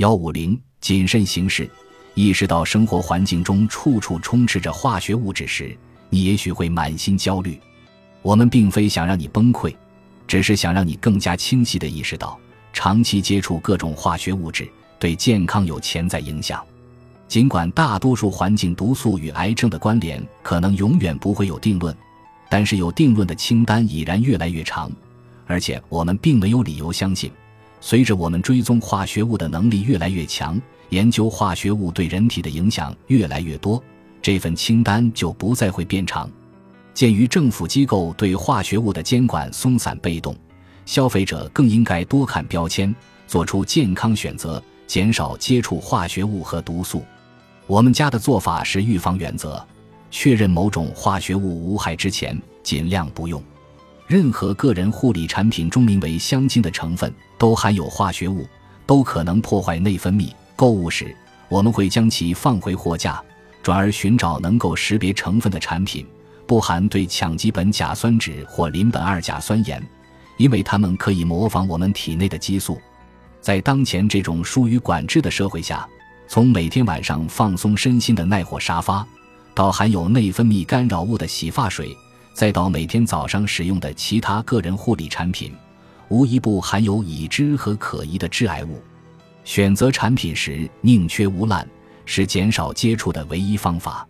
幺五零，谨慎行事。意识到生活环境中处处充斥着化学物质时，你也许会满心焦虑。我们并非想让你崩溃，只是想让你更加清晰地意识到，长期接触各种化学物质对健康有潜在影响。尽管大多数环境毒素与癌症的关联可能永远不会有定论，但是有定论的清单已然越来越长，而且我们并没有理由相信，随着我们追踪化学物的能力越来越强，研究化学物对人体的影响越来越多，这份清单就不再会变长。鉴于政府机构对化学物的监管松散被动，消费者更应该多看标签，做出健康选择，减少接触化学物和毒素。我们家的做法是预防原则：确认某种化学物无害之前，尽量不用。任何个人护理产品中名为香精的成分都含有化学物，都可能破坏内分泌。购物时，我们会将其放回货架，转而寻找能够识别成分的产品，不含对羟基苯甲酸酯或邻苯二甲酸盐，因为它们可以模仿我们体内的激素。在当前这种疏于管制的社会下。从每天晚上放松身心的耐火沙发，到含有内分泌干扰物的洗发水，再到每天早上使用的其他个人护理产品，无一不含有已知和可疑的致癌物。选择产品时宁缺毋滥，是减少接触的唯一方法。